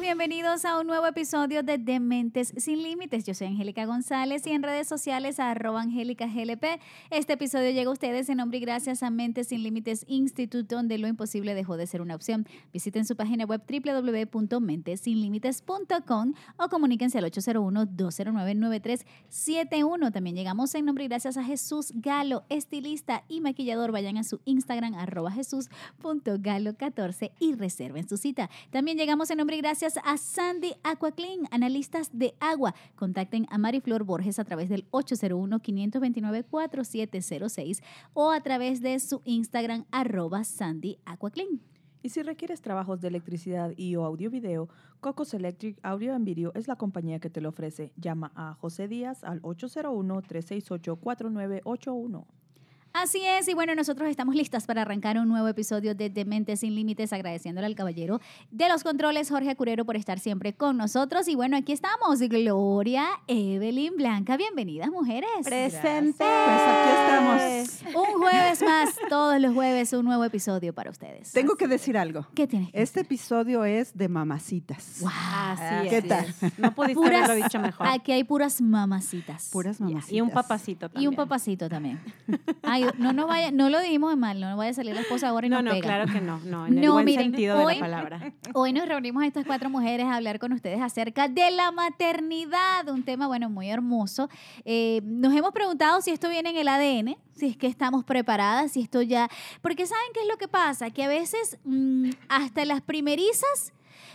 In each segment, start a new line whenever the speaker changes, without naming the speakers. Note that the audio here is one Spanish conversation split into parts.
Bienvenidos a un nuevo episodio de Dementes sin Límites. Yo soy Angélica González y en redes sociales arroba Angélica GLP. Este episodio llega a ustedes en nombre y gracias a Mentes sin Límites Institute, donde lo imposible dejó de ser una opción. Visiten su página web www.mentesinlimites.com o comuníquense al 801-209-9371. También llegamos en nombre y gracias a Jesús Galo, estilista y maquillador. Vayan a su Instagram arroba jesús.galo14 y reserven su cita. También llegamos en nombre y gracias a Sandy Aquaclean, analistas de agua. Contacten a Mariflor Borges a través del 801-529-4706 o a través de su Instagram arroba Sandy.
Y si requieres trabajos de electricidad y o audio video, Cocos Electric Audio and Video es la compañía que te lo ofrece. Llama a José Díaz al 801-368-4981.
Así es, y bueno, nosotros estamos listas para arrancar un nuevo episodio de Dementes sin Límites, agradeciéndole al caballero de los controles, Jorge Curero, por estar siempre con nosotros. Y bueno, aquí estamos, Gloria, Evelyn, Blanca, bienvenidas, mujeres.
Presentes. Pues aquí estamos.
Un jueves más, todos los jueves, un nuevo episodio para ustedes.
Tengo que decir algo.
¿Qué tienes?
Este episodio es de mamacitas.
Wow.
Así
¿Qué tal?
No pudiste haberlo dicho mejor.
Aquí hay puras mamacitas.
Puras mamacitas.
Y un papacito también.
Y un papacito también. Ay, no, no, vaya, no lo dijimos mal, no vaya a salir la esposa ahora y
no,
no,
no, claro que no, no, en el buen sentido de la palabra.
Hoy nos reunimos estas cuatro mujeres a hablar con ustedes acerca de la maternidad, un tema, bueno, muy hermoso. Eh, nos hemos preguntado si esto viene en el ADN, si es que estamos preparadas, si esto ya... Porque ¿saben qué es lo que pasa? Que a veces mm, hasta las primerizas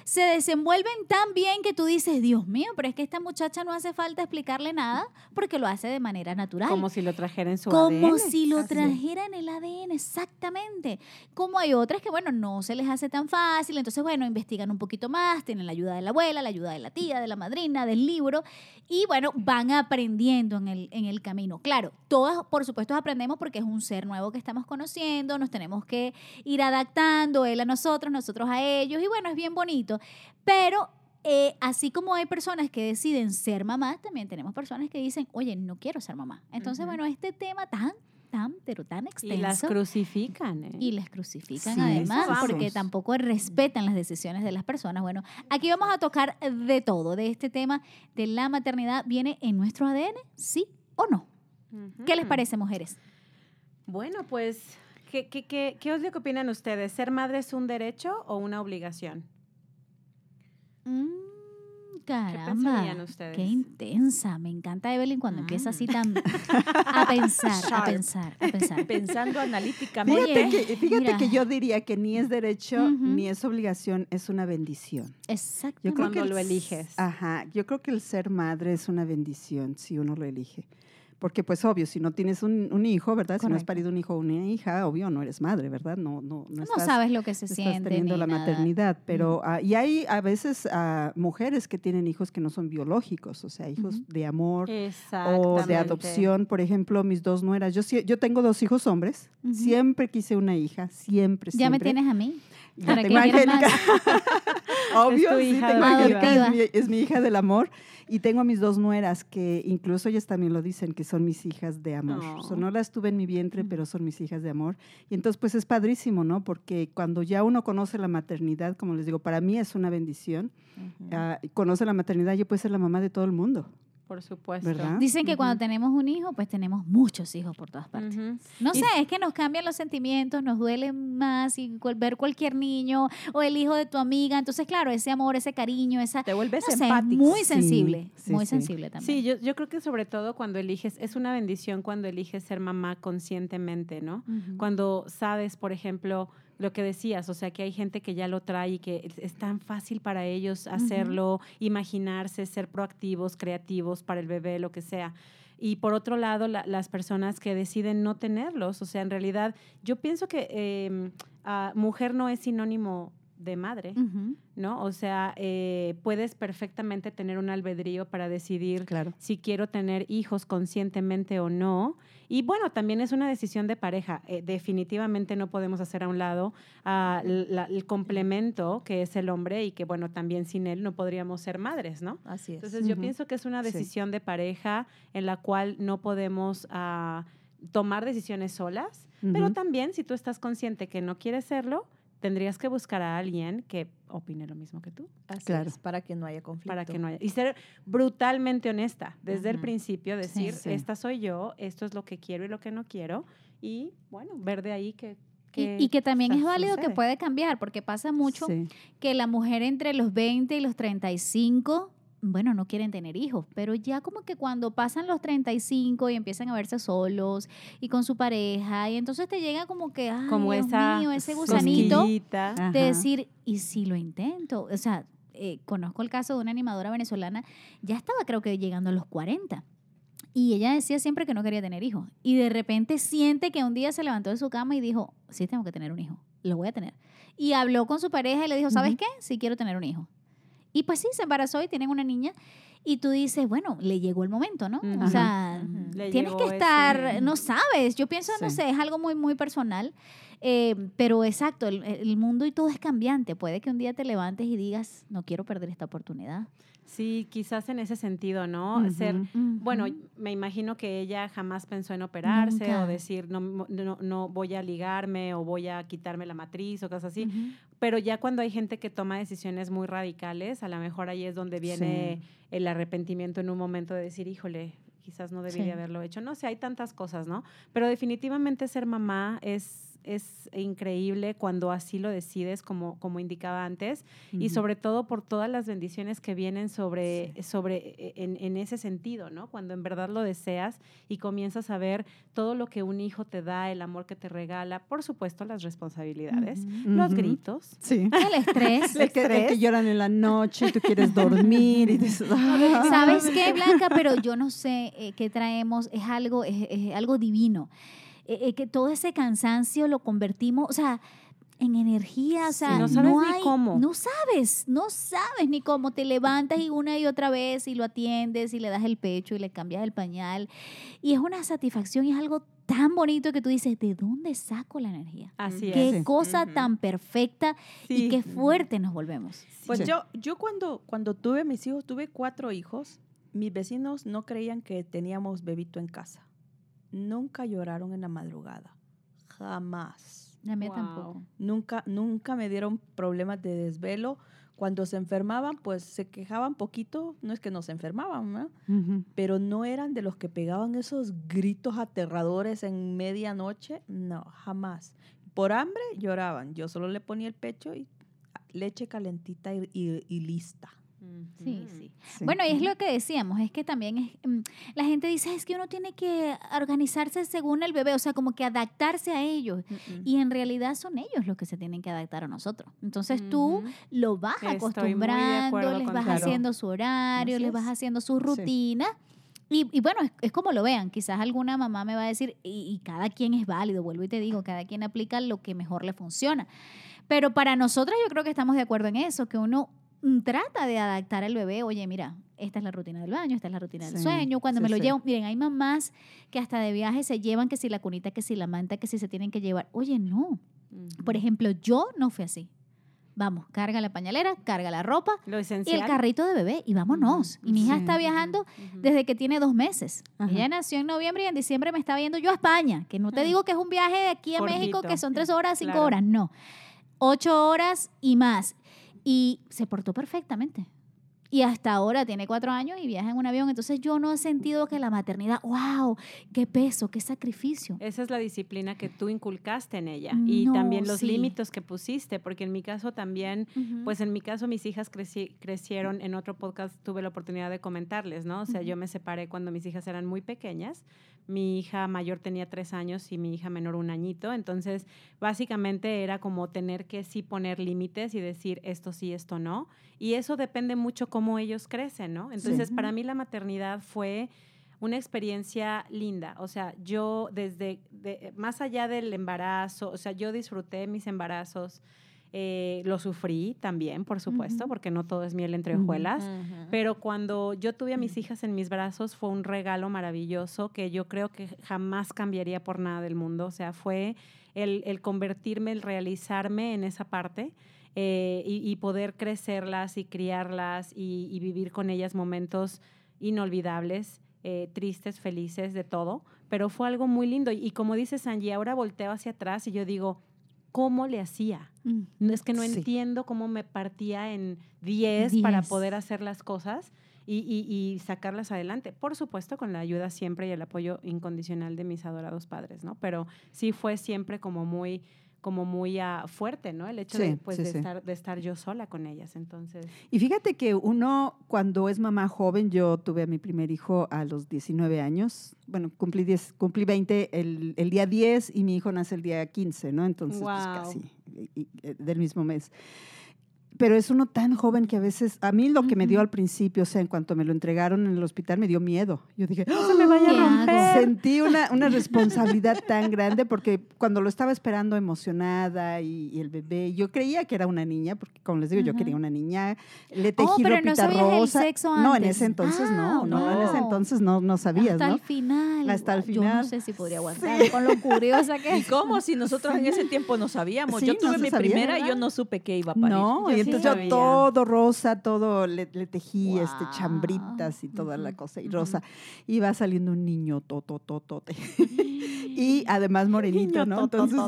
se desenvuelven tan bien que tú dices, Dios mío, pero es que esta muchacha no hace falta explicarle nada porque lo hace de manera natural.
Como si lo trajera en su
Como
ADN.
si lo trajera en el ADN, exactamente. Como hay otras que, bueno, no se les hace tan fácil, entonces, bueno, investigan un poquito más, tienen la ayuda de la abuela, la ayuda de la tía, de la madrina, del libro, y bueno, van aprendiendo en el, en el camino. Claro, todas, por supuesto, aprendemos porque es un ser nuevo que estamos conociendo, nos tenemos que ir adaptando, él a nosotros, nosotros a ellos, y bueno, es bien bonito. Pero eh, así como hay personas que deciden ser mamás, también tenemos personas que dicen, oye, no quiero ser mamá. Entonces, bueno, este tema tan, tan, pero tan extenso.
Y las crucifican. ¿eh?
Y las crucifican
Sí,
además, porque tampoco respetan las decisiones de las personas. Bueno, aquí vamos a tocar de todo, de este tema de la maternidad. ¿Viene en nuestro ADN? ¿Sí o no? ¿Qué les parece, mujeres?
Bueno, pues, ¿qué, qué, qué, qué es lo que opinan ustedes? ¿Ser madre es un derecho o una obligación?
Mm, caramba,
pensarían ustedes?
qué intensa. Me encanta Evelyn cuando empieza así tan a pensar, a pensar, a pensar.
Pensando analíticamente.
Oye,
Fíjate, que, fíjate
mira.
que yo diría que ni es derecho ni es obligación, es una bendición.
Exacto.
Yo creo
Cuando
que el
lo eliges.
Ajá, yo creo que el ser madre es una bendición si uno lo elige. Porque pues obvio, si no tienes un, un hijo, ¿verdad? Si no has
Correcto.
parido un hijo o una hija, obvio no eres madre, ¿verdad? No, no, no,
No
estás,
sabes lo que se
estás
siente.
teniendo
ni
la
nada.
maternidad. Pero, ah, y hay a veces ah, mujeres que tienen hijos que no son biológicos, o sea, hijos
Ujú.
de amor o de adopción. Por ejemplo, mis dos nueras. Yo, yo tengo dos hijos hombres.
Ujú.
Siempre quise una hija, siempre,
Ya me
siempre.
tienes a mí.
Ya
¿Para
tengo Angélica. Obvio, sí, tengo. Angélica, es mi, es mi hija del amor. Y tengo a mis dos nueras, que incluso ellas también lo dicen, que son mis hijas de amor.
Oh.
O sea, no las tuve en mi vientre, pero son mis hijas de amor. Y entonces, pues es padrísimo, ¿no? Porque cuando ya uno conoce la maternidad, como les digo, para mí es una bendición. Ah, conoce la maternidad, yo puedo ser la mamá de todo el mundo.
Por supuesto.
¿Verdad?
Dicen que cuando tenemos un hijo, pues tenemos muchos hijos por todas partes. No
Y-
sé, es que nos cambian los sentimientos, nos duele más y ver cualquier niño o el hijo de tu amiga. Entonces, claro, ese amor, ese cariño, esa...
Te vuelves
no sé, muy sensible,
sí,
muy
sí.
sensible también.
Sí, yo, yo creo que sobre todo cuando eliges, es una bendición cuando eliges ser mamá conscientemente, ¿no? Cuando sabes, por ejemplo, lo que decías, o sea, que hay gente que ya lo trae y que es, tan fácil para ellos hacerlo, imaginarse, ser proactivos, creativos para el bebé, lo que sea. Y por otro lado, la- las personas que deciden no tenerlos, o sea, en realidad, yo pienso que eh, ah, mujer no es sinónimo de madre. ¿no? O sea, eh, puedes perfectamente tener un albedrío para decidir
Claro.
si quiero tener hijos conscientemente o no. Y bueno, también es una decisión de pareja. Eh, definitivamente no podemos hacer a un lado ah, la- el complemento que es el hombre y que, bueno, también sin él no podríamos ser madres, ¿no?
Así es.
Entonces yo pienso que es una
Sí.
decisión de pareja en la cual no podemos ah, tomar decisiones solas, pero también si tú estás consciente que no quieres serlo, tendrías que buscar a alguien que opine lo mismo que tú
Así
claro.
es, para que no haya conflicto.
para que no haya y ser brutalmente honesta desde el
Ujú.
principio decir
sí.
esta soy yo esto es lo que quiero y lo que no quiero y bueno ver de ahí que,
Y, y que también es válido que
sucede.
puede cambiar, porque pasa mucho
Sí.
que la mujer entre los 20 y los 35, bueno, no quieren tener hijos, pero ya como que cuando pasan los 35 y empiezan a verse solos y con su pareja, y entonces te llega como que, ay,
como
Dios
esa
mío, ese gusanito
cosquillita.
De decir, ¿y si lo intento? O sea, eh, conozco el caso de una animadora venezolana, ya estaba creo que llegando a los 40. Y ella decía siempre que no quería tener hijos. Y de repente siente que un día se levantó de su cama y dijo, sí, tengo que tener un hijo, lo voy a tener. Y habló con su pareja y le dijo, ¿sabes qué? Sí quiero tener un hijo. Y pues sí, se embarazó y tienen una niña. Y tú dices, bueno, le llegó el momento, ¿no? O sea, tienes que estar,
ese-
no sabes, yo pienso, no sé, es algo muy, muy personal, eh, pero exacto, el, el mundo y todo es cambiante. Puede que un día te levantes y digas, no quiero perder esta oportunidad.
Sí quizás en ese sentido no ser. Bueno, me imagino que ella jamás pensó en operarse
Nunca.
o decir no, no, no voy a ligarme o voy a quitarme la matriz o cosas así. Pero ya cuando hay gente que toma decisiones muy radicales, a lo mejor ahí es donde viene el arrepentimiento en un momento de decir, híjole, quizás no debí
Sí.
de haberlo hecho. No sé, hay tantas cosas, ¿no? Pero definitivamente ser mamá es es increíble cuando así lo decides, como, como indicaba antes, y sobre todo por todas las bendiciones que vienen sobre, sobre e, en, en ese sentido, ¿no? Cuando en verdad lo deseas y comienzas a ver todo lo que un hijo te da, el amor que te regala, por supuesto las responsabilidades, los gritos.
Sí.
El estrés.
El que, el que lloran en la noche y tú quieres dormir y dices, "Ah".
¿Sabes qué, Blanca? Pero yo no sé eh, qué traemos, es algo, es, es algo divino. Eh, eh, que todo ese cansancio lo convertimos, o sea, en energía, o sea,
no sabes ni
hay-
cómo.
No sabes, no sabes ni cómo. Te levantas y una y otra vez y lo atiendes y le das el pecho y le cambias el pañal. Y es una satisfacción y es algo tan bonito que tú dices, ¿de dónde saco la energía?
Así
Qué
es.
Sí.
cosa tan perfecta y qué fuerte nos volvemos.
Pues
Sí.
yo, yo cuando, cuando tuve mis hijos, tuve cuatro hijos, mis vecinos no creían que teníamos bebito en casa. Nunca lloraron en la madrugada. Jamás.
La mía
Wow.
tampoco.
Nunca, nunca me dieron problemas de desvelo. Cuando se enfermaban, pues se quejaban poquito. No es que no se enfermaban, ¿no?
Ujú.
pero no eran de los que pegaban esos gritos aterradores en medianoche. No, jamás. Por hambre lloraban. Yo solo le ponía el pecho y leche calentita y, y- y lista.
Sí, sí.
Sí.
Bueno, y es lo que decíamos, es que también es, mm, la gente dice, es que uno tiene que organizarse según el bebé, o sea, como que adaptarse a ellos. Y en realidad son ellos los que se tienen que adaptar a nosotros. Entonces tú lo vas acostumbrando, les vas haciendo su horario,
Así
les vas
es.
haciendo sus rutinas. Y, y bueno, es, es como lo vean. Quizás alguna mamá me va a decir, y, y cada quien es válido, vuelvo y te digo, cada quien aplica lo que mejor le funciona. Pero para nosotras yo creo que estamos de acuerdo en eso, que uno trata de adaptar al bebé, oye, mira, esta es la rutina del baño, esta es la rutina del
Sí,
sueño, cuando
sí,
me lo
sí.
llevo, miren, hay mamás que hasta de viaje se llevan que si la cunita, que si la manta, que si se tienen que llevar. Oye, no. Por ejemplo, yo no fui así. Vamos, carga la pañalera, carga la ropa
Lo
y el carrito de bebé y vámonos. Y mi hija está viajando desde que tiene dos meses. Ella nació en noviembre y en diciembre me estaba viendo yo a España. Que no te
Mm.
digo que es un viaje de aquí a México que son tres horas, cinco
Claro.
horas. No. Ocho horas y más. Y se portó perfectamente. Y hasta ahora tiene cuatro años y viaja en un avión. Entonces yo no he sentido que la maternidad, wow, qué peso, qué sacrificio.
Esa es la disciplina que tú inculcaste en ella y
No,
también los
sí.
límites que pusiste, porque en mi caso también, pues en mi caso mis hijas creci- crecieron, en otro podcast tuve la oportunidad de comentarles, ¿no? O sea, yo me separé cuando mis hijas eran muy pequeñas, mi hija mayor tenía tres años y mi hija menor un añito, entonces básicamente era como tener que sí poner límites y decir esto sí, esto no, y eso depende mucho cómo ellos crecen, ¿no? Entonces, para mí la maternidad fue una experiencia linda. O sea, yo desde, de- más allá del embarazo, o sea, yo disfruté mis embarazos. Eh, lo sufrí también, por supuesto, porque no todo es miel entre hojuelas. Pero cuando yo tuve a mis hijas en mis brazos fue un regalo maravilloso que yo creo que jamás cambiaría por nada del mundo. O sea, fue el, el convertirme, el realizarme en esa parte eh, y, y poder crecerlas y criarlas y, y vivir con ellas momentos inolvidables, eh, tristes, felices, de todo. Pero fue algo muy lindo. Y, como dices, Angie, ahora volteo hacia atrás y yo digo, ¿cómo le hacía?
Mm.
Es que no
Sí.
entiendo cómo me partía en 10 para poder hacer las cosas y, y- y sacarlas adelante. Por supuesto, con la ayuda siempre y el apoyo incondicional de mis adorados padres, ¿no? Pero sí fue siempre como muy como muy ah, fuerte, ¿no? El hecho de,
Sí,
pues,
sí,
de,
sí.
Estar, de estar yo sola con ellas. Entonces,
Y fíjate que uno, cuando es mamá joven, yo tuve a mi primer hijo a los 19 años. Bueno, cumplí, 10, cumplí 20 el, el día 10 y mi hijo nace el día 15, ¿no? Entonces, pues
Guau.
casi y- y, eh, del mismo mes. Pero es uno tan joven que a veces, a mí lo que me dio al principio, o sea, en cuanto me lo entregaron en el hospital, me dio miedo. Yo dije,
no se me vaya
¿Qué
a
hago?
romper.
Sentí una, una responsabilidad tan grande porque cuando lo estaba esperando emocionada y, y el bebé, yo creía que era una niña, porque como les digo, yo quería una niña, le tejí
Oh, pero no
ropita
el
rosa.
sexo
No, en
antes.
ese entonces no,
Ah,
no, en ese entonces no, no sabías,
Hasta
¿no?
el final.
Hasta el
Guau, Yo no
final.
sé si podría aguantar con lo curiosa que
¿Y cómo? Si nosotros en ese tiempo no sabíamos.
Sí,
yo
no
tuve mi
sabía,
primera y yo no supe que iba a parir.
No,
Yo
y
sí
entonces
sabía.
yo todo rosa, todo le, le tejí este chambritas y toda la cosa y rosa. Y va saliendo un niño totototote. y además morenito, ¿no? Entonces,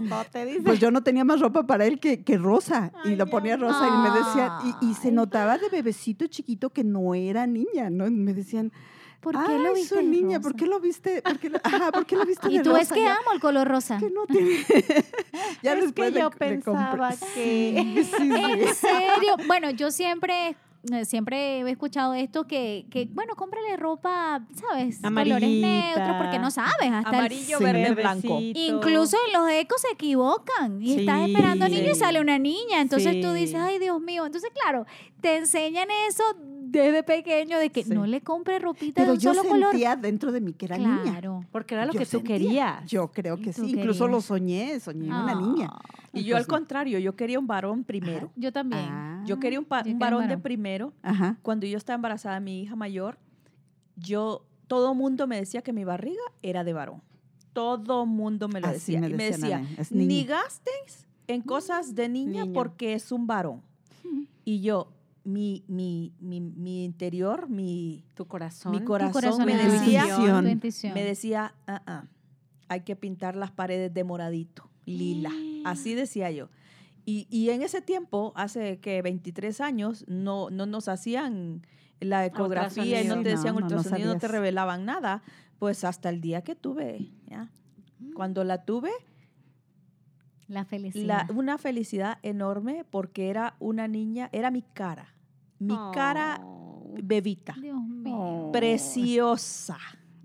pues yo no tenía más ropa para él que, que rosa. y lo ponía rosa y me decían, y, y se notaba de bebecito chiquito que no era niña, ¿no? Y me decían,
¿Por qué lo viste
niña,
rosa?
¿por qué lo viste? ¿Por qué lo, ajá, ¿por qué lo viste
Y
de
tú es
rosa?
que
Ya-
amo el color rosa.
que no tiene. ya
Es
después
que
le-
yo
le
pensaba que-
sí, sí.
¿En serio? Bueno, yo siempre, eh, siempre he escuchado esto que, que, bueno, cómprale ropa, ¿sabes? Colores
Amarillita.
neutros, porque no sabes. Hasta el-
Amarillo,
Sí.
verde, blanco.
Incluso en los ecos se equivocan y estás esperando niño y sale una niña. Entonces tú dices, ay Dios mío. Entonces, claro, te enseñan eso desde pequeño de que
Sí.
no le compre ropita
Pero
de un
yo
solo color.
sentía dentro de mí que era niña.
Claro.
Porque era lo
Yo
que tú
sentía.
querías.
Yo creo que sí, incluso lo soñé, soñé una
Ah.
niña.
Y yo al contrario, yo quería un varón primero.
Yo también.
Ah,
Yo quería un, pa-
Yo
un
quería un
varón de primero.
Ajá.
Cuando yo estaba embarazada de mi hija mayor, yo, todo mundo me decía que mi barriga era de varón. Todo mundo me lo
Así
decía.
me
y me decía, ni
niña".
gastes en cosas de niña
Niño.
porque es un varón. Y yo, mi, mi, mi, mi interior, mi,
Tu corazón.
mi
Tu
corazón,
corazón
me decía,
Intuición.
tu intuición.
me decía, "Ah, ah, hay que pintar las paredes de moradito, lila. Así decía yo. Y, y en ese tiempo, hace que 23 años, no, no nos hacían la ecografía y no
Ultrasonido.
te decían
no, no, no
ultrasonido, no, te revelaban nada. Pues hasta el día que tuve, ¿ya? Cuando la tuve,
La
la-
felicidad.
una felicidad enorme porque era una niña, era mi cara. Mi cara
Oh.
bebita.
Dios mío.
Preciosa,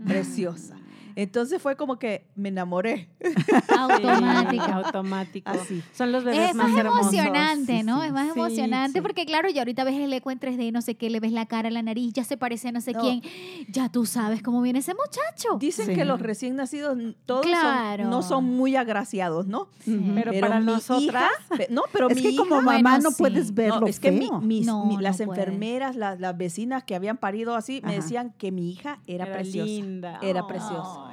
preciosa. Entonces fue como que me enamoré.
Automática.
Sí, automático.
Así.
Son los bebés
Es
más,
más
hermosos.
emocionante, ¿no?
sí.
Es más
Sí,
emocionante
sí.
porque, claro, ya ahorita ves el eco en 3D, no sé qué, le ves la cara, la nariz, ya se parece a no sé
No.
quién. Ya tú sabes cómo viene ese muchacho.
Dicen
Sí.
que los recién nacidos todos son- no son muy agraciados, ¿no?
Pero para nosotras-
hija- no, pero
es
mi
que como mamá
Bueno,
no
sí.
puedes ver
no,
lo
es que mi- mis-
No,
mi-
no
las enfermeras, las, las vecinas que habían parido así, me decían que mi hija era, preciosa.
linda.
Era preciosa.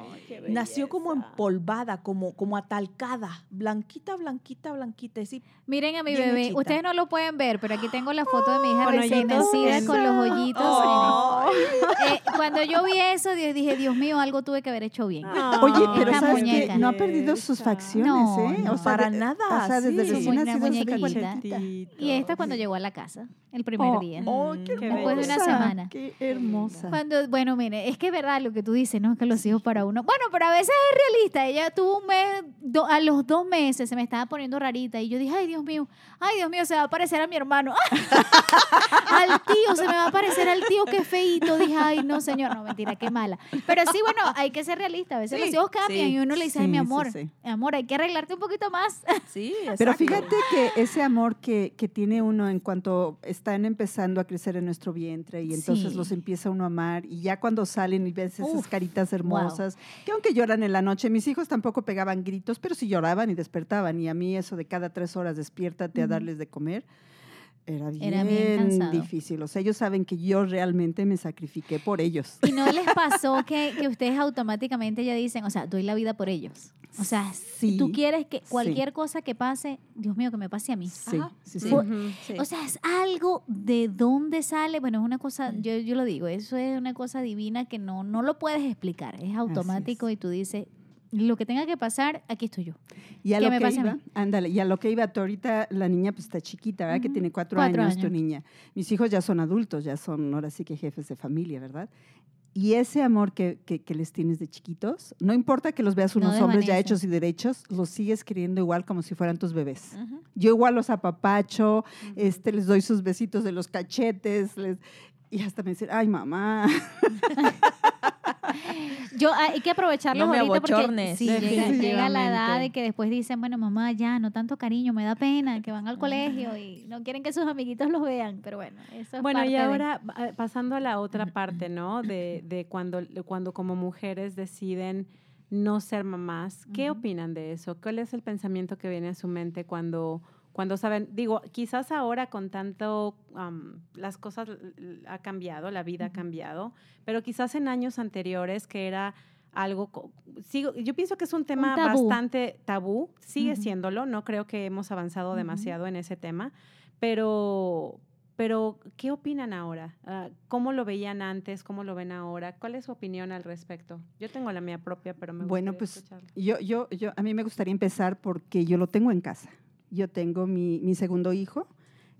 Nació como empolvada, como, como atalcada, blanquita, blanquita, blanquita. y sí,
Miren a mi bebé.
hechita.
Ustedes no lo pueden ver, pero aquí tengo la foto de mi hija
Con
recién nacida con los hoyitos.
Oh.
Eh, cuando yo vi eso, dije, Dios mío, algo tuve que haber hecho bien.
Oye, pero
Esta
sabes
muñeca.
que no ha perdido sus facciones,
No,
¿eh?
no,
para
de-
nada,
O sea, desde
sí.
recién cuarentita.
Y esta cuando llegó a la casa, el primer
Oh,
día.
oh,
Mm,
qué
qué
hermosa.
Después de una semana.
Qué hermosa.
Cuando, bueno, mire, es que es verdad lo que tú dices, ¿no? Que los hijos para uno. Bueno, pero a veces es realista. Ella tuvo un mes, do- a los dos meses se me estaba poniendo rarita y yo dije, ay, Dios mío, ay, Dios mío, se va a parecer a mi hermano. al tío, se me va a parecer al tío, qué feíto. Dije, ay, no, señor, no, mentira, qué mala. Pero sí, bueno, hay que ser realista. A veces
Sí,
los hijos cambian
sí,
y uno le dice,
sí,
ay, mi amor,
sí.
mi amor, hay que arreglarte un poquito más.
Sí,
Pero
exacto.
fíjate que ese amor que, que tiene uno en cuanto están empezando a crecer en nuestro vientre y entonces
Sí.
los empieza uno a amar y ya cuando salen y ves esas
Uf,
caritas hermosas Que aunque lloran en la noche, mis hijos tampoco pegaban gritos, pero sí lloraban y despertaban. Y a mí eso de cada tres horas despiértate a darles de comer, era bien,
Era bien cansado.
difícil. O sea, ellos saben que yo realmente me sacrifiqué por ellos.
¿Y no les pasó que, que ustedes automáticamente ya dicen, o sea, doy la vida por ellos? O sea,
Sí,
tú quieres que
sí.
cualquier cosa que pase, Dios mío, que me pase a mí.
Sí,
Ajá.
sí, sí.
Por-
Ujú.
Sí.
O sea, es algo de dónde sale, bueno, es una cosa, yo, yo lo digo, eso es una cosa divina que no, no lo puedes explicar, es automático y tú dices, lo que tenga que pasar, aquí estoy yo.
Y a
¿Qué
lo
me
que
a
iba,
mí?
ándale, y a lo que iba, tú ahorita la niña pues está chiquita, ¿verdad? Que tiene cuatro,
Cuatro
años, tu
años.
niña. Mis hijos ya son adultos, ya son ahora sí que jefes de familia, ¿verdad? Y ese amor que, que- que les tienes de chiquitos, no importa que los veas
No
unos hombres ya hechos y derechos, los sigues queriendo igual como si fueran tus bebés. Yo igual los apapacho, este, les doy sus besitos de los cachetes, les, y hasta me dicen, ay mamá,
Yo ah, hay que aprovecharlos
No me
ahorita porque sí, llega, llega la edad de que después dicen, bueno, mamá, ya, no tanto cariño, me da pena, que van al colegio y no quieren que sus amiguitos los vean, pero bueno, eso es
Bueno,
parte
y ahora eh, pasando a la otra parte, ¿no? De, de cuando, de cuando como mujeres deciden no ser mamás, ¿qué opinan de eso? ¿Cuál es el pensamiento que viene a su mente cuando, cuando saben? Digo, quizás ahora con tanto, am, las cosas ha cambiado, la vida ha cambiado, pero quizás en años anteriores que era algo, sigo, yo pienso que es un tema
tabú.
bastante tabú, sigue
Ujú.
siéndolo, no creo que hemos avanzado demasiado en ese tema, pero, pero ¿qué opinan ahora? Ah, ¿Cómo lo veían antes? ¿Cómo lo ven ahora? ¿Cuál es su opinión al respecto? Yo tengo la mía propia, pero me
Bueno,
gustaría
pues,
escucharla.
Yo, yo, yo, a mí me gustaría empezar porque yo lo tengo en casa. Yo tengo mi, mi segundo hijo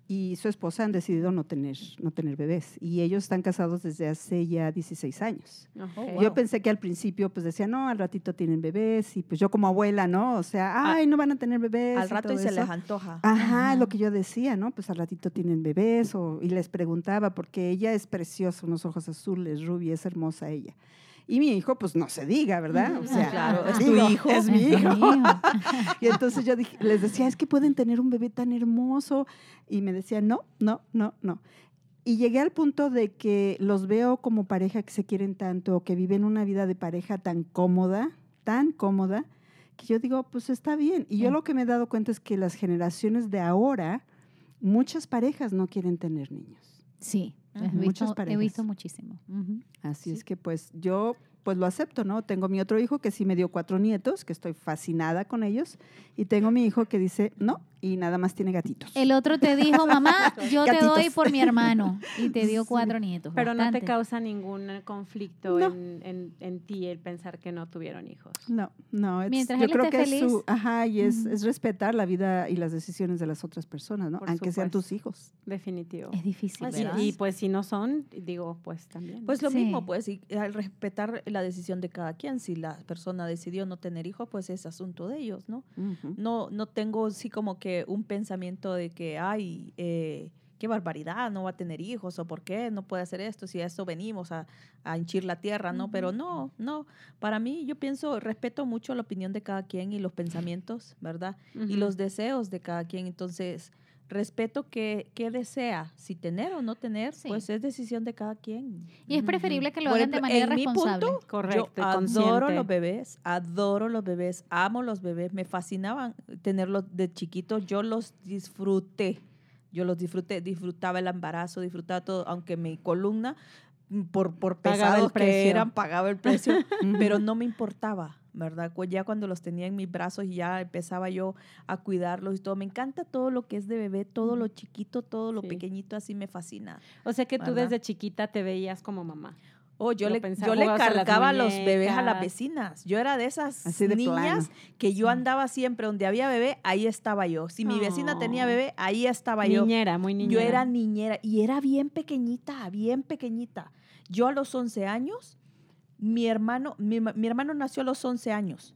y su esposa han decidido no tener, no tener bebés. Y ellos están casados desde hace ya 16 años.
Ok.
Yo pensé que al principio pues decía, no, al ratito tienen bebés. Y pues yo como abuela, ¿no? O sea,
Ah,
ay, no van a tener bebés.
Al rato
todo
y se
eso.
les antoja.
Ajá,
Ajá.
lo que yo decía, ¿no? Pues al ratito tienen bebés o, y les preguntaba, porque ella es preciosa, unos ojos azules, rubia, es hermosa ella. Y mi hijo, pues no se diga, ¿verdad? O
Ujú.
sea,
Claro, es
digo,
tu hijo.
Es mi hijo. Y entonces yo dije- les decía, es que pueden tener un bebé tan hermoso. Y me decía, no, no, no, no. Y llegué al punto de que los veo como pareja que se quieren tanto, que viven una vida de pareja tan cómoda, tan cómoda, que yo digo, pues está bien. Y yo
Sí.
lo que me he dado cuenta es que las generaciones de ahora, muchas parejas no quieren tener niños.
Sí, he
Ujú.
visto,
Muchas
he visto muchísimo.
Así
Sí.
es que pues yo pues lo acepto, ¿no? Tengo mi otro hijo que sí me dio cuatro nietos, que estoy fascinada con ellos, y tengo mi hijo que dice, no, y nada más tiene gatitos.
El otro te dijo, mamá, yo te doy por mi hermano. Y te dio
Sí.
cuatro nietos.
Pero no te
bastante.
causa ningún conflicto
No.
en, en- en ti el pensar que no tuvieron hijos.
No, no, es-
Mientras
yo
él
creo
esté
que es
feliz.
su, ajá, y es,
Ujú.
es respetar la vida y las decisiones de las otras personas, ¿no?
Por
Aunque sean tus
supuesto.
hijos.
Definitivo.
Es difícil, ¿verdad?
Y pues si no son, digo, pues también.
Pues lo
Sí.
mismo, pues, y al respetar la decisión de cada quien, si la persona decidió no tener hijos, pues es asunto de ellos, ¿no?
Ujú.
No, no tengo así como que un pensamiento de que, ay, eh, qué barbaridad, no va a tener hijos, o por qué no puede hacer esto, si a esto venimos a, a hinchir la tierra, ¿no? Pero no, no, para mí yo pienso, respeto mucho la opinión de cada quien y los pensamientos, ¿verdad? Y los deseos de cada quien, entonces respeto que, que desea, si tener o no tener,
Sí.
pues es decisión de cada quien.
Y es preferible que lo
Por
hagan de manera
en mi
responsable.
punto,
Correcto,
Yo adoro los bebés, adoro los bebés, amo los bebés, me fascinaban tenerlos de chiquitos, yo los disfruté, yo los disfruté, disfrutaba el embarazo, disfrutaba todo, aunque mi columna mm, por, por pesados que eran, pagaba el precio, pero no me importaba, ¿verdad? Ya cuando los tenía en mis brazos y ya empezaba yo a cuidarlos y todo, me encanta todo lo que es de bebé, todo lo chiquito, todo lo
Sí.
pequeñito, así me fascina.
O sea que tú desde chiquita te veías como mamá.
Oh, yo le,
pensaba,
yo le cargaba a los bebés a las vecinas. Yo era de esas
Así de
niñas
plano.
que yo andaba siempre donde había bebé, ahí estaba yo. Si mi vecina tenía
Oh.
bebé, ahí estaba yo.
Niñera, muy niñera.
Yo era niñera y era bien pequeñita, bien pequeñita. Yo a los 11 años, mi hermano, mi, ma- mi hermano nació a los 11 años.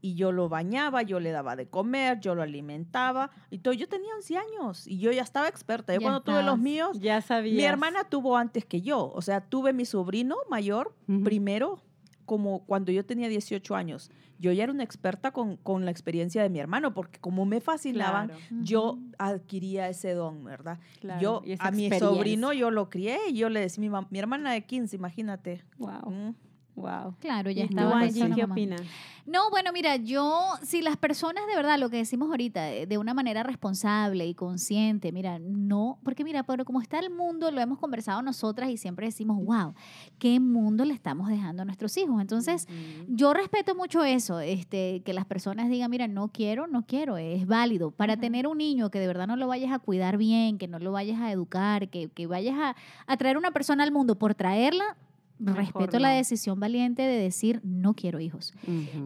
Y yo lo bañaba, yo le daba de comer, yo lo alimentaba. Y todo. Yo tenía 11 años y yo ya estaba experta. Yo
Ya
cuando tuve los míos,
Ya sabía.
mi hermana tuvo antes que yo. O sea, tuve mi sobrino mayor primero, como cuando yo tenía 18 años. Yo ya era una experta con, con la experiencia de mi hermano, porque como me fascinaban,
Claro,
yo adquiría ese don, ¿verdad?
claro.
Yo a mi sobrino yo lo crié y yo le decía, mi, mi hermana de 15, imagínate.
Wow.
Mm,
Wow.
Claro, ya
¿Y tú,
estaba
qué
mamá.
opinas?
No, bueno, mira, yo, si las personas de verdad, lo que decimos ahorita, de de una manera responsable y consciente, mira, no, porque mira, pero como está el mundo, lo hemos conversado nosotras y siempre decimos, wow, ¿qué mundo le estamos dejando a nuestros hijos? Entonces, yo respeto mucho eso, este, que las personas digan, mira, no quiero, no quiero, es válido. Para tener un niño que de verdad no lo vayas a cuidar bien, que no lo vayas a educar, que, que vayas a, a traer una persona al mundo por traerla, Respeto la decisión valiente de decir, no quiero hijos.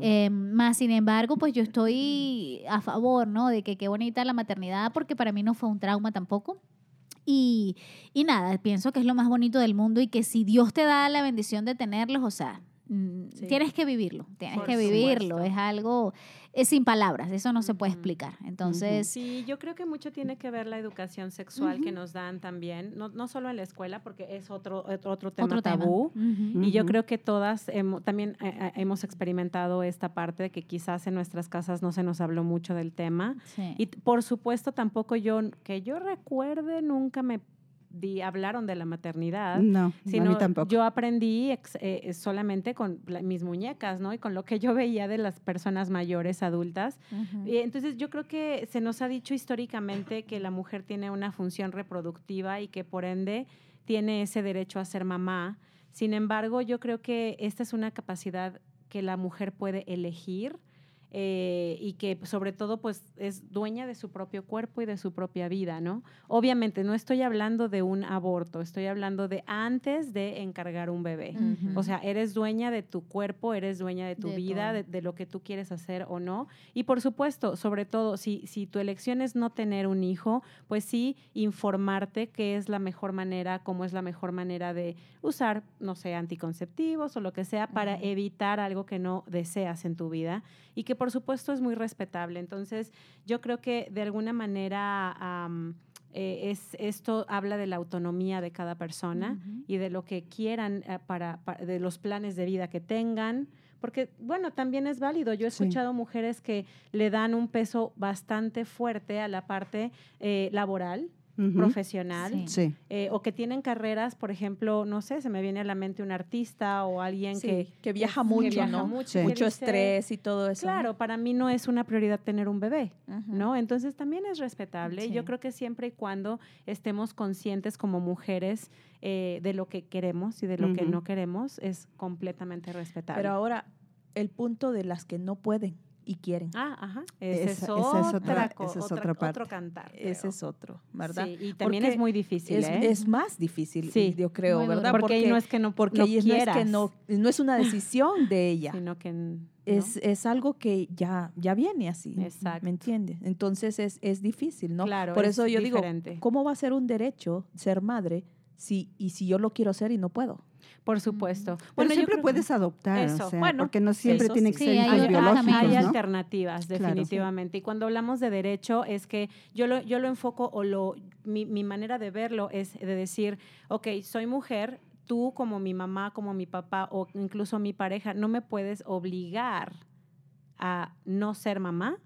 Eh, más sin embargo, pues yo estoy a favor, ¿no? De que qué bonita la maternidad, porque para mí no fue un trauma tampoco. Y, y nada, pienso que es lo más bonito del mundo y que si Dios te da la bendición de tenerlos, o sea, mm,
Sí.
tienes que vivirlo, tienes
Por
que vivirlo.
supuesto.
Es algo, es sin palabras, eso no se puede explicar. Entonces,
Sí, yo creo que mucho tiene que ver la educación sexual que nos dan también, no, no solo en la escuela, porque es otro, otro, otro tema
otro tema.
tabú. Y yo creo que todas hemo- también eh, eh, hemos experimentado esta parte de que quizás en nuestras casas no se nos habló mucho del tema.
Sí.
Y por supuesto tampoco yo, que yo recuerde, nunca me di, hablaron de la maternidad.
No, a
Sino
mí tampoco.
yo aprendí ex- eh, solamente con la- mis muñecas, ¿no? Y con lo que yo veía de las personas mayores, adultas. Y entonces yo creo que se nos ha dicho históricamente que la mujer tiene una función reproductiva y que por ende tiene ese derecho a ser mamá. Sin embargo, yo creo que esta es una capacidad que la mujer puede elegir eh, y que sobre todo pues es dueña de su propio cuerpo y de su propia vida, ¿no? Obviamente no estoy hablando de un aborto, estoy hablando de antes de encargar un bebé. O sea, eres dueña de tu cuerpo, eres dueña de tu
De
vida, de, de lo que tú quieres hacer o no. Y por supuesto, sobre todo, si, si tu elección es no tener un hijo, pues sí, informarte qué es la mejor manera, cómo es la mejor manera de usar, no sé, anticonceptivos o lo que sea para evitar algo que no deseas en tu vida y que por supuesto es muy respetable. Entonces, yo creo que de alguna manera... eh, es, esto habla de la autonomía de cada persona y de lo que quieran eh, para, pa- de los planes de vida que tengan. Porque, bueno, también es válido. Yo he
Sí.
escuchado mujeres que le dan un peso bastante fuerte a la parte eh, laboral, Profesional,
Sí.
Sí.
eh, o que tienen carreras, por ejemplo, no sé, se me viene a la mente un artista o alguien
Sí,
que,
que viaja
que
mucho,
viaja
¿no?
mucho,
Sí.
que
Mucho
dice,
estrés y todo eso.
Claro, para mí no es una prioridad tener un bebé. ¿no? Entonces también es respetable. y Yo creo que siempre y cuando estemos conscientes como mujeres eh, de lo que queremos y de lo que no queremos, es completamente respetable.
Pero ahora, el punto de las que no pueden y quieren.
ah, ajá. Ese
Esa-
es,
es
otra,
otra-
co-
esa es
otra-
otra parte.
otro cantar.
Ese
creo.
es otro, ¿verdad?
Sí, y también
Porque
es muy difícil,
es,
¿eh?
es más difícil,
Sí.
yo creo. ¿verdad?
porque, ahí no es que no,
porque
no
ahí no es que no, no es una decisión de ella.
sino que ¿no?
Es, es algo que ya, ya viene así.
Exacto.
¿Me entiendes? Entonces es, es difícil, ¿no?
Claro,
Por
es
eso yo
diferente.
digo, ¿cómo va a ser un derecho ser madre si, y si yo lo quiero ser y no puedo?
Por supuesto.
Pero
Bueno,
siempre puedes adoptar,
Eso,
o sea,
bueno,
porque no siempre
eso
tiene que
Sí,
ser
hay
biológicos,
hay
¿no?
alternativas,
Claro.
definitivamente. Y cuando hablamos de derecho, es que yo lo, yo lo enfoco o lo, mi, mi manera de verlo es de decir, ok, soy mujer, tú como mi mamá, como mi papá o incluso mi pareja, no me puedes obligar a no ser mamá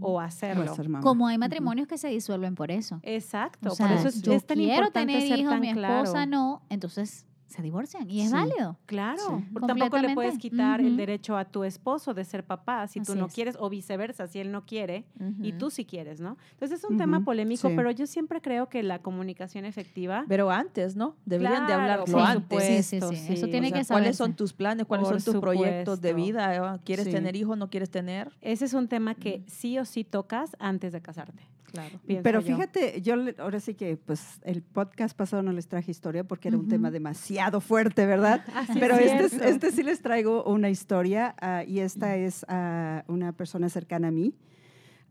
o hacerlo.
ser mamá.
Como hay matrimonios que se disuelven por eso.
Exacto,
O sea,
por eso es,
yo
es tan
quiero
importante
tener
ser
hijos,
tan
mi esposa
claro.
no, entonces se divorcian y es
Sí.
válido.
Claro,
Sí.
porque tampoco le puedes quitar el derecho a tu esposo de ser papá si tú
Así
no
es.
quieres o viceversa si él no quiere y tú sí quieres, ¿no? Entonces es un tema polémico,
sí.
pero yo siempre creo que la comunicación efectiva
Pero antes, ¿no? Deberían de hablarlo antes.
Sí, sí,
supuesto,
sí, Eso
sí.
tiene
O sea,
que.
¿Cuáles son tus planes? ¿Cuáles
Por
son tus proyectos de
supuesto.
vida? ¿Quieres
Sí.
tener hijos? ¿No quieres tener?
ese es un tema que sí o sí tocas antes de casarte.
Claro.
Pero
yo.
fíjate, yo le- ahora sí que pues el podcast pasado no les traje historia porque era un
Ujú.
tema demasiado fuerte, ¿verdad?
Ah, sí,
Pero
es
este, es-
cierto.
este sí les traigo una historia ah, y esta es ah, una persona cercana a mí.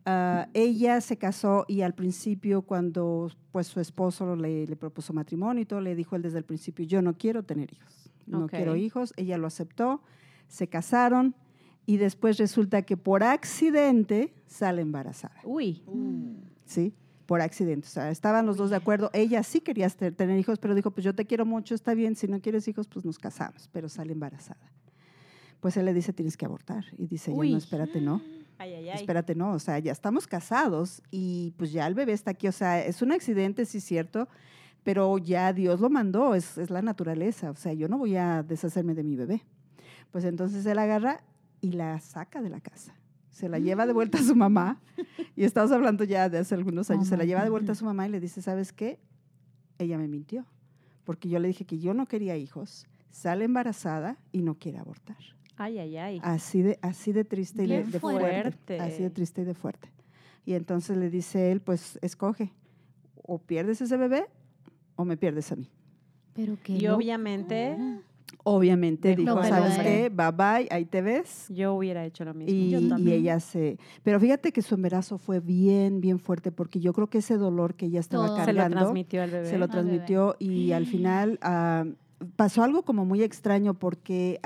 Ah, ella se casó y al principio cuando pues su esposo le, le propuso matrimonio y todo, le dijo él desde el principio, yo no quiero tener hijos, no
Ok.
quiero hijos. Ella lo aceptó, se casaron y después resulta que por accidente sale embarazada.
Uy,
¿sí? Por accidente. O sea, estaban los dos de acuerdo. Ella sí quería te- tener hijos, pero dijo, pues yo te quiero mucho, está bien, si no quieres hijos, pues nos casamos, pero sale embarazada. Pues él le dice, tienes que abortar. Y dice,
Uy.
no, espérate, no,
ay, ay, ay.
espérate, no. O sea, ya estamos casados y pues ya el bebé está aquí. O sea, es un accidente, sí cierto, pero ya Dios lo mandó, es, es la naturaleza. O sea, yo no voy a deshacerme de mi bebé. Pues entonces él agarra y la saca de la casa. Se la lleva de vuelta a su mamá. Y estamos hablando ya de hace algunos años. Se la lleva de vuelta a su mamá y le dice, ¿sabes qué? Ella me mintió. Porque yo le dije que yo no quería hijos. Sale embarazada y no quiere abortar.
Ay, ay, ay.
Así de, así de triste y de,
Bien
de fuerte.
fuerte.
Así de triste y de fuerte. Y entonces le dice él, pues escoge. O pierdes ese bebé o me pierdes a mí.
Pero que
Y obviamente
Obviamente
Dejó
dijo,
que
¿sabes qué? Bye bye, ahí te ves.
yo hubiera hecho lo mismo.
Y,
Yo
y
también.
ella se... Pero fíjate que su embarazo fue bien, bien fuerte porque yo creo que ese dolor que ella estaba
Todo.
Se lo
cargando
transmitió al bebé.
se lo
Al bebé.
transmitió y al final pasó algo como muy extraño porque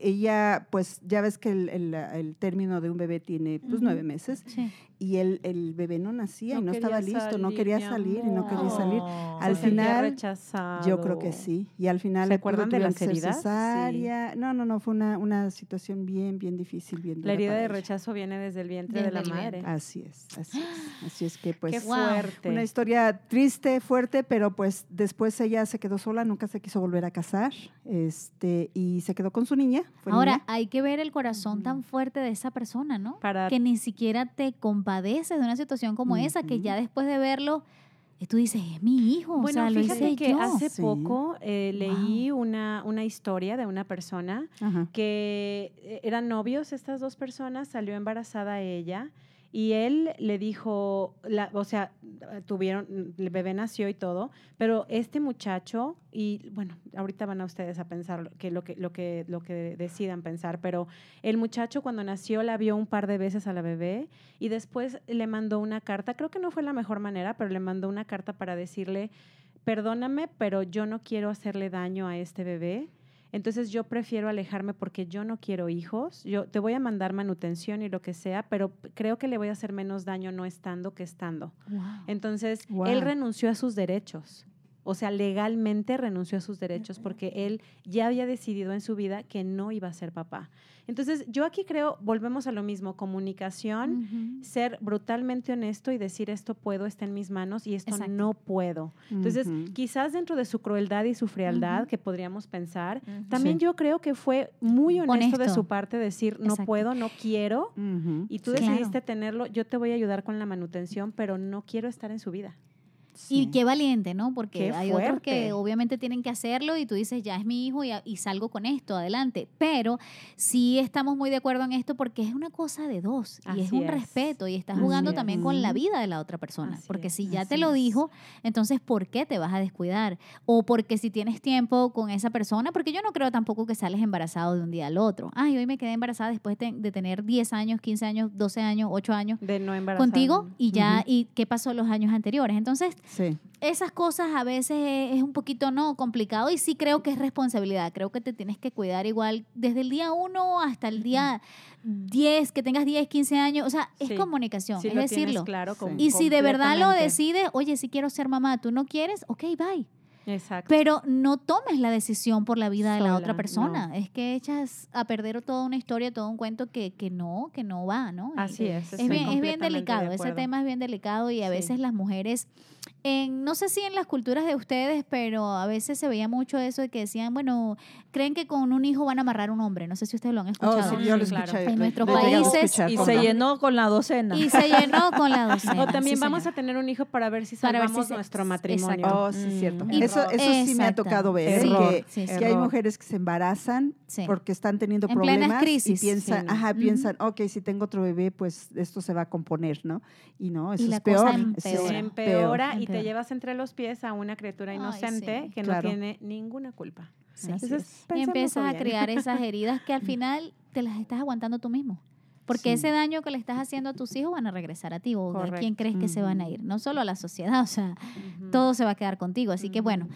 ella, pues ya ves que el, el- el término de un bebé tiene pues nueve meses
Sí.
Y el, el bebé no nacía
No
y no estaba listo, no quería salir y no quería salir. Al
Se
final,
rechazado.
Yo creo que sí. Y al final
¿Se acuerdan de
hacer
heridas?
cesárea. No, no, no, fue una, una situación bien, bien difícil, bien
La herida de rechazo viene desde el vientre
Desde
de la madre.
Así es, así es. Así es que pues
Qué fuerte.
una historia triste, fuerte, pero pues después ella se quedó sola, nunca se quiso volver a casar, este, y se quedó con su niña. fue
Ahora,
niña.
hay que ver el corazón tan fuerte de esa persona, ¿no?
Para
Que ni siquiera te compadeces de una situación como esa, que ya después de verlo, eh, tú dices, es mi hijo, o
Bueno,
sea, lo
fíjate
hice
que
yo.
hace
Sí.
poco eh, leí una, una historia de una persona
Ajá.
que eh, eran novios estas dos personas, salió embarazada ella y él le dijo, la, o sea, tuvieron, el bebé nació y todo, pero este muchacho, y bueno, ahorita van a ustedes a pensar que, lo, que, lo, que, lo que decidan pensar, pero el muchacho cuando nació la vio un par de veces a la bebé y después le mandó una carta, creo que no fue la mejor manera, pero le mandó una carta para decirle, perdóname, pero yo no quiero hacerle daño a este bebé. Entonces yo prefiero alejarme porque yo no quiero hijos. Yo te voy a mandar manutención y lo que sea, pero creo que le voy a hacer menos daño no estando que estando.
Wow.
Entonces
Wow.
él renunció a sus derechos. O sea, legalmente renunció a sus derechos porque él ya había decidido en su vida que no iba a ser papá. Entonces, yo aquí creo, volvemos a lo mismo, comunicación, ser brutalmente honesto y decir esto puedo, está en mis manos y esto
Exacto.
no puedo. Entonces, quizás dentro de su crueldad y su frialdad que podríamos pensar, también
Sí.
yo creo que fue muy honesto, de su parte decir no
Exacto.
puedo, no quiero. Y tú decidiste tenerlo, yo te voy a ayudar con la manutención, pero no quiero estar en su vida.
Y qué valiente, ¿no? Porque
Qué
hay otros que
fuerte.
obviamente tienen que hacerlo y tú dices, ya es mi hijo y, y salgo con esto, adelante. Pero sí estamos muy de acuerdo en esto porque es una cosa de dos y es un
es.
respeto y estás
Así
jugando
es.
también con la vida de la otra persona.
Así
porque si ya te lo dijo, entonces ¿por qué te vas a descuidar? O porque si tienes tiempo con esa persona, porque yo no creo tampoco que sales embarazado de un día al otro. Ay, hoy me quedé embarazada después de, de tener 10 años, 15 años, 12 años, 8 años
De no
contigo y ya, y qué pasó los años anteriores. Entonces,
Sí.
esas cosas a veces es, es un poquito no complicado y sí creo que es responsabilidad. Creo que te tienes que cuidar igual desde el día 1 hasta el día 10, que tengas 10, 15 años. O sea, es
Sí.
comunicación,
Sí
es
lo
decirlo.
claro.
Sí.
Y si de verdad lo decides, oye, si quiero ser mamá, tú no quieres, ok, bye.
Exacto.
Pero no tomes la decisión por la vida de la otra persona.
no.
Es que echas a perder toda una historia, todo un cuento que, que no, que no va, ¿no?
Así es.
es bien, es bien
de
delicado, ese tema es bien delicado y a
Sí.
veces las mujeres, en, no sé si en las culturas de ustedes, pero a veces se veía mucho eso de que decían, bueno, creen que con un hijo van a amarrar un hombre, no sé si ustedes lo han
Oh,
escuchado.
sí, yo lo
Sí, claro.
escuché.
En nuestros países-
escuchar
Y se llenó con la docena.
Y se llenó con la docena.
O también
sí,
vamos
señor.
a tener un hijo para ver si
Para ver si
salvamos
se-
nuestro
exacto.
matrimonio.
Oh, sí, es cierto.
Mm.
Eso, eso sí me ha tocado ver.
Error.
que,
Sí, sí.
que hay mujeres que se embarazan
Sí.
porque están teniendo
En
problemas
crisis.
y piensan,
Sí, no.
ajá, piensan, ok, si tengo otro bebé, pues esto se va a componer, ¿no? Y no, eso
la
es
cosa
peor.
empeora.
eso es
Se Y te llevas entre los pies a una criatura
Ay,
inocente
sí.
que
Claro.
no tiene ninguna culpa.
Sí.
Entonces,
es.
y empiezas a crear esas heridas que al final te las estás aguantando tú mismo. Porque
Sí.
ese daño que le estás haciendo a tus hijos van a regresar a ti. ¿O a
Correcto.
quién crees que se van a ir? No solo a la sociedad, o sea, todo se va a quedar contigo. Así que bueno.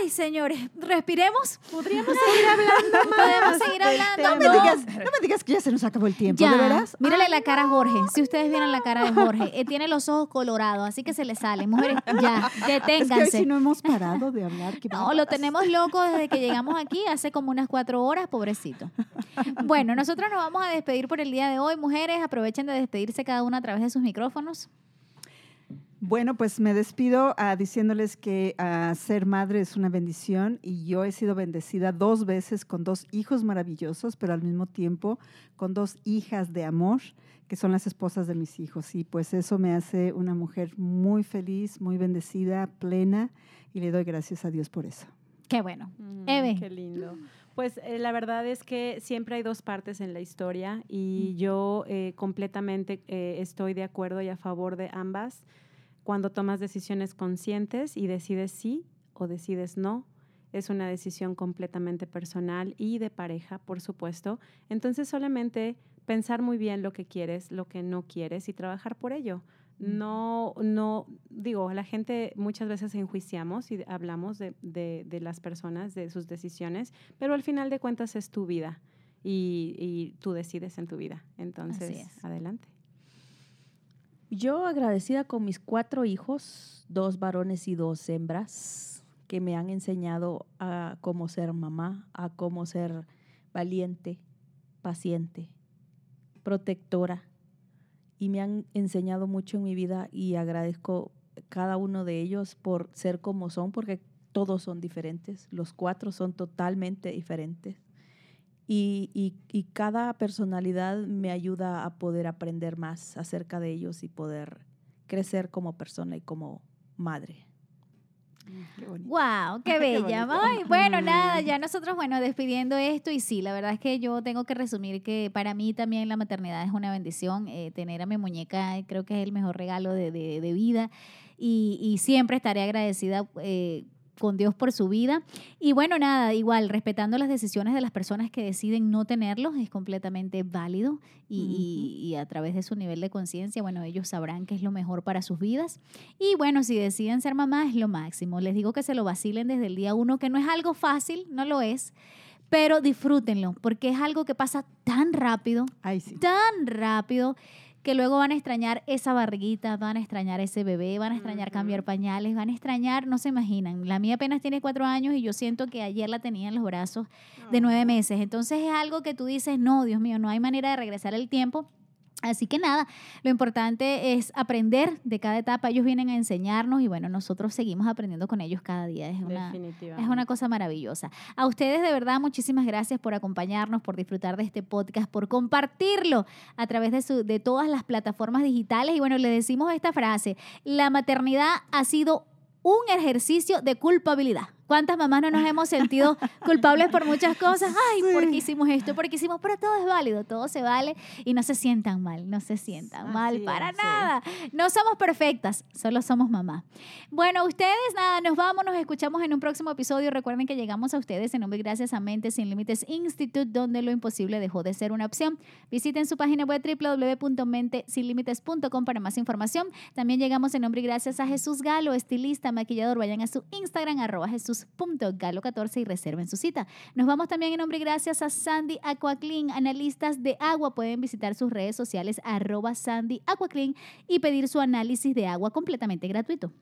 Ay, señores, respiremos.
Podríamos seguir hablando más.
Podemos seguir hablando.
No me, digas, no me digas que ya se nos acabó el tiempo,
Ya,
¿de veras?
mírale la cara a Jorge. Si ustedes vieran la cara de Jorge, eh, tiene los ojos colorados, así que se le salen. Mujeres, ya,
Es que hoy
deténganse.
sí no hemos parado de hablar. qué
No, lo tenemos loco desde que llegamos aquí, hace como unas cuatro horas, pobrecito. Bueno, nosotros nos vamos a despedir por el día de hoy. Mujeres, aprovechen de despedirse cada una a través de sus micrófonos.
Bueno, pues me despido ah, diciéndoles que ah, ser madre es una bendición y yo he sido bendecida dos veces con dos hijos maravillosos, pero al mismo tiempo con dos hijas de amor, que son las esposas de mis hijos. Y pues eso me hace una mujer muy feliz, muy bendecida, plena y le doy gracias a Dios por eso.
Qué bueno.
Mm,
Eve.
Qué lindo. Pues eh, la verdad es que siempre hay dos partes en la historia y yo eh, completamente eh, estoy de acuerdo y a favor de ambas cuando tomas decisiones conscientes y decides sí o decides no. Es una decisión completamente personal y de pareja, por supuesto. Entonces solamente pensar muy bien lo que quieres, lo que no quieres y trabajar por ello. No, no, digo, la gente muchas veces enjuiciamos y hablamos de, de, de las personas, de sus decisiones, pero al final de cuentas es tu vida y, y tú decides en tu vida. Entonces,
es.
adelante.
Yo agradecida con mis cuatro hijos, dos varones y dos hembras, que me han enseñado a cómo ser mamá, a cómo ser valiente, paciente, protectora. Y me han enseñado mucho en mi vida y agradezco cada uno de ellos por ser como son, porque todos son diferentes, los cuatro son totalmente diferentes. Y, y- y cada personalidad me ayuda a poder aprender más acerca de ellos y poder crecer como persona y como madre.
Qué bonito.
Wow, qué
Qué
bella.
bonito.
Ay, bueno, nada, ya nosotros, bueno, despidiendo esto y sí, la verdad es que yo tengo que resumir que para mí también la maternidad es una bendición. eh, tener a mi muñeca creo que es el mejor regalo de, de- de vida y, y siempre estaré agradecida. eh, con Dios por su vida. Y bueno, nada, igual, respetando las decisiones de las personas que deciden no tenerlos, es completamente válido y, y- y a través de su nivel de conciencia, bueno, ellos sabrán qué es lo mejor para sus vidas. Y bueno, si deciden ser mamá es lo máximo. Les digo que se lo vacilen desde el día uno, que no es algo fácil, no lo es, pero disfrútenlo, porque es algo que pasa tan rápido,
Ay, sí.
tan rápido, que luego van a extrañar esa barriguita, van a extrañar ese bebé, van a extrañar cambiar pañales, van a extrañar, no se imaginan. La mía apenas tiene cuatro años y yo siento que ayer la tenía en los brazos de nueve meses. Entonces es algo que tú dices, no, Dios mío, no hay manera de regresar el tiempo. Así que nada, lo importante es aprender de cada etapa. Ellos vienen a enseñarnos y bueno, nosotros seguimos aprendiendo con ellos cada día. Es una, es una cosa maravillosa. A ustedes de verdad muchísimas gracias por acompañarnos, por disfrutar de este podcast, por compartirlo a través de, su- de todas las plataformas digitales. Y bueno, le decimos esta frase, la maternidad ha sido un ejercicio de culpabilidad. ¿Cuántas mamás no nos hemos sentido culpables por muchas cosas? Ay,
Sí.
porque hicimos esto, porque hicimos, pero todo es válido, todo se vale y no se sientan mal, no se sientan mal para
es, sí.
nada. No somos perfectas, solo somos mamá. Bueno, ustedes, nada, nos vamos, nos escuchamos en un próximo episodio. Recuerden que llegamos a ustedes en nombre gracias a Mentes Sin Límites Institute, donde lo imposible dejó de ser una opción. Visiten su página web www.mentesinlimites.com para más información. También llegamos en nombre gracias a Jesús Galo, estilista, maquillador. Vayan a su Instagram, arroba jesús.galo14 y reserven su cita. Nos vamos también en nombre y gracias a Sandy Aquaclean, analistas de agua. Pueden visitar sus redes sociales, arroba Sandy Aquaclean, y pedir su análisis de agua completamente gratuito.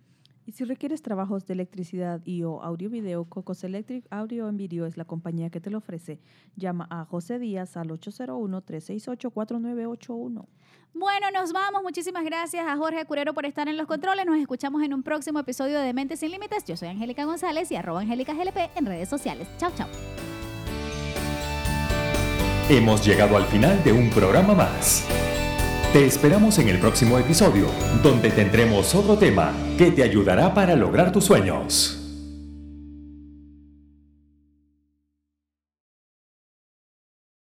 Y si requieres trabajos de electricidad y o audio video, Cocos Electric Audio en Video es la compañía que te lo ofrece. Llama a José Díaz al 801-368-4981.
Bueno, nos vamos. Muchísimas gracias a Jorge Curero por estar en los controles. Nos escuchamos en un próximo episodio de Mentes Sin Límites. Yo soy Angélica González y arroba Angélica GLP en redes sociales. Chao, chao.
Hemos llegado al final de un programa más. Te esperamos en el próximo episodio, donde tendremos otro tema que te ayudará para lograr tus sueños.